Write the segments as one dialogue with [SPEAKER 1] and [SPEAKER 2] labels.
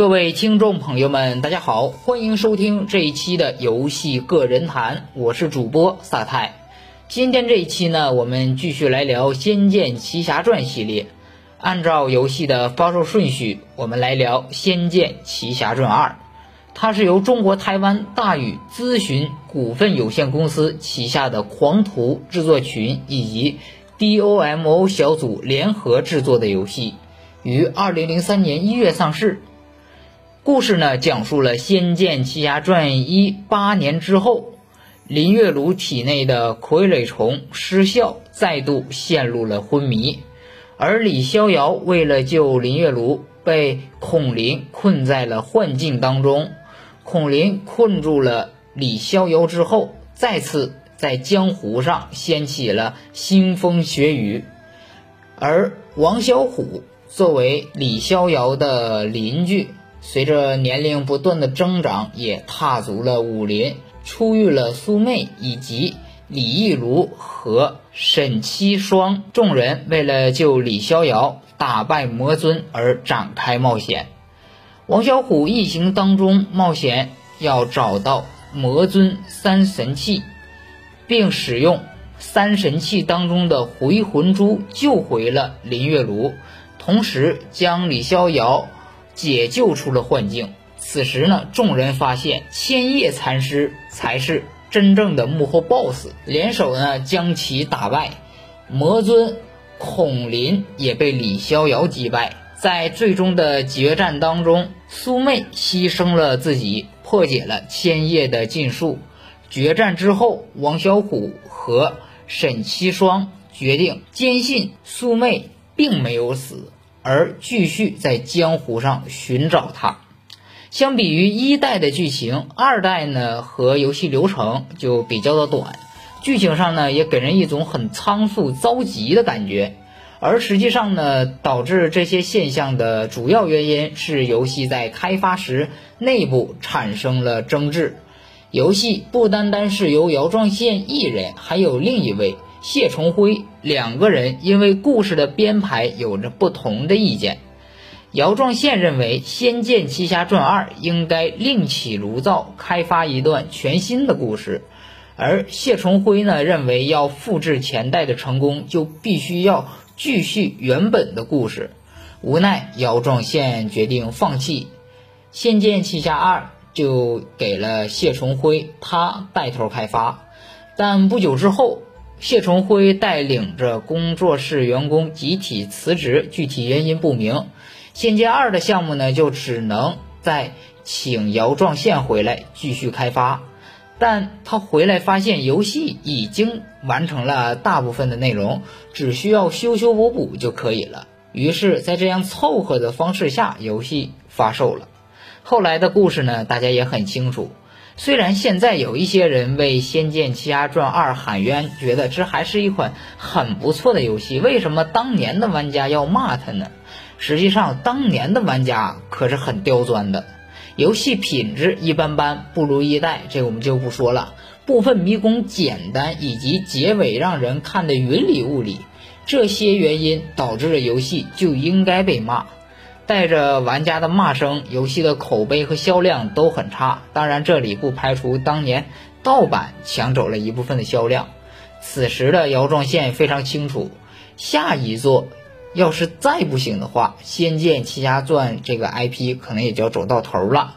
[SPEAKER 1] 各位听众朋友们，大家好，欢迎收听这一期的游戏个人谈，我是主播萨泰。今天这一期呢，我们继续来聊《仙剑奇侠传》系列。按照游戏的发售顺序，我们来聊《仙剑奇侠传二》。它是由中国台湾大宇咨询股份有限公司旗下的狂徒制作群以及 DOMO 小组联合制作的游戏，于二零零三年一月上市。故事呢，讲述了《仙剑奇侠传》一八年之后，林月如体内的傀儡虫失效，再度陷入了昏迷，而李逍遥为了救林月如，被孔林困在了幻境当中。孔林困住了李逍遥之后，再次在江湖上掀起了腥风血雨，而王小虎作为李逍遥的邻居。随着年龄不断的增长，也踏足了武林，初遇了苏妹以及李易如和沈七双众人，为了救李逍遥、打败魔尊而展开冒险。王小虎一行当中冒险要找到魔尊三神器，并使用三神器当中的回魂珠救回了林月如，同时将李逍遥。解救出了幻境。此时呢，众人发现千叶禅师才是真正的幕后 BOSS，联手呢将其打败。魔尊孔林也被李逍遥击败。在最终的决战当中，苏妹牺牲了自己，破解了千叶的禁术。决战之后，王小虎和沈七双决定坚信苏妹并没有死。而继续在江湖上寻找他。相比于一代的剧情，二代呢和游戏流程就比较的短，剧情上呢也给人一种很仓促、着急的感觉。而实际上呢，导致这些现象的主要原因是游戏在开发时内部产生了争执。游戏不单单是由姚壮宪一人，还有另一位。谢重辉两个人因为故事的编排有着不同的意见。姚壮宪认为《仙剑奇侠传二》应该另起炉灶，开发一段全新的故事，而谢重辉呢认为要复制前代的成功，就必须要继续原本的故事。无奈姚壮宪决定放弃《仙剑奇侠二》，就给了谢重辉他带头开发。但不久之后。谢崇辉带领着工作室员工集体辞职，具体原因不明。仙剑二的项目呢，就只能再请姚壮宪回来继续开发。但他回来发现游戏已经完成了大部分的内容，只需要修修补补就可以了。于是，在这样凑合的方式下，游戏发售了。后来的故事呢，大家也很清楚。虽然现在有一些人为《仙剑奇侠传二》喊冤，觉得这还是一款很不错的游戏，为什么当年的玩家要骂他呢？实际上，当年的玩家可是很刁钻的，游戏品质一般般，不如一代，这我们就不说了。部分迷宫简单，以及结尾让人看得云里雾里，这些原因导致了游戏就应该被骂。带着玩家的骂声，游戏的口碑和销量都很差。当然，这里不排除当年盗版抢走了一部分的销量。此时的姚壮宪非常清楚，下一座要是再不行的话，《仙剑奇侠传》这个 IP 可能也就要走到头了。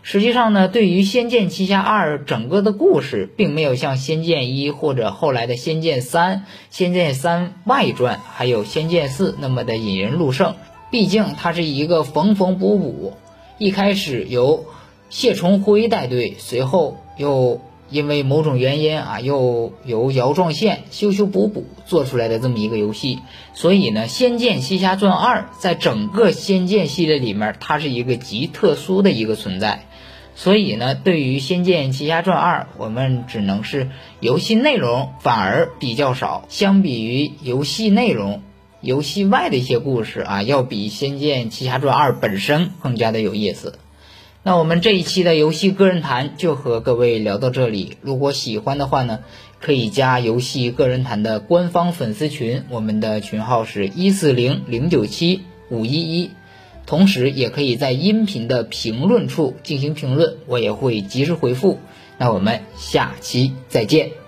[SPEAKER 1] 实际上呢，对于《仙剑奇侠二》整个的故事，并没有像《仙剑一》或者后来的《仙剑三》《仙剑三外传》还有《仙剑四》那么的引人入胜。毕竟它是一个缝缝补补，一开始由谢崇辉带队，随后又因为某种原因啊，又由姚壮宪修修补补做出来的这么一个游戏。所以呢，《仙剑奇侠传二》在整个仙剑系列里面，它是一个极特殊的一个存在。所以呢，对于《仙剑奇侠传二》，我们只能是游戏内容反而比较少，相比于游戏内容。游戏外的一些故事啊，要比《仙剑奇侠传二》本身更加的有意思。那我们这一期的游戏个人谈就和各位聊到这里。如果喜欢的话呢，可以加游戏个人谈的官方粉丝群，我们的群号是一四零零九七五一一。同时也可以在音频的评论处进行评论，我也会及时回复。那我们下期再见。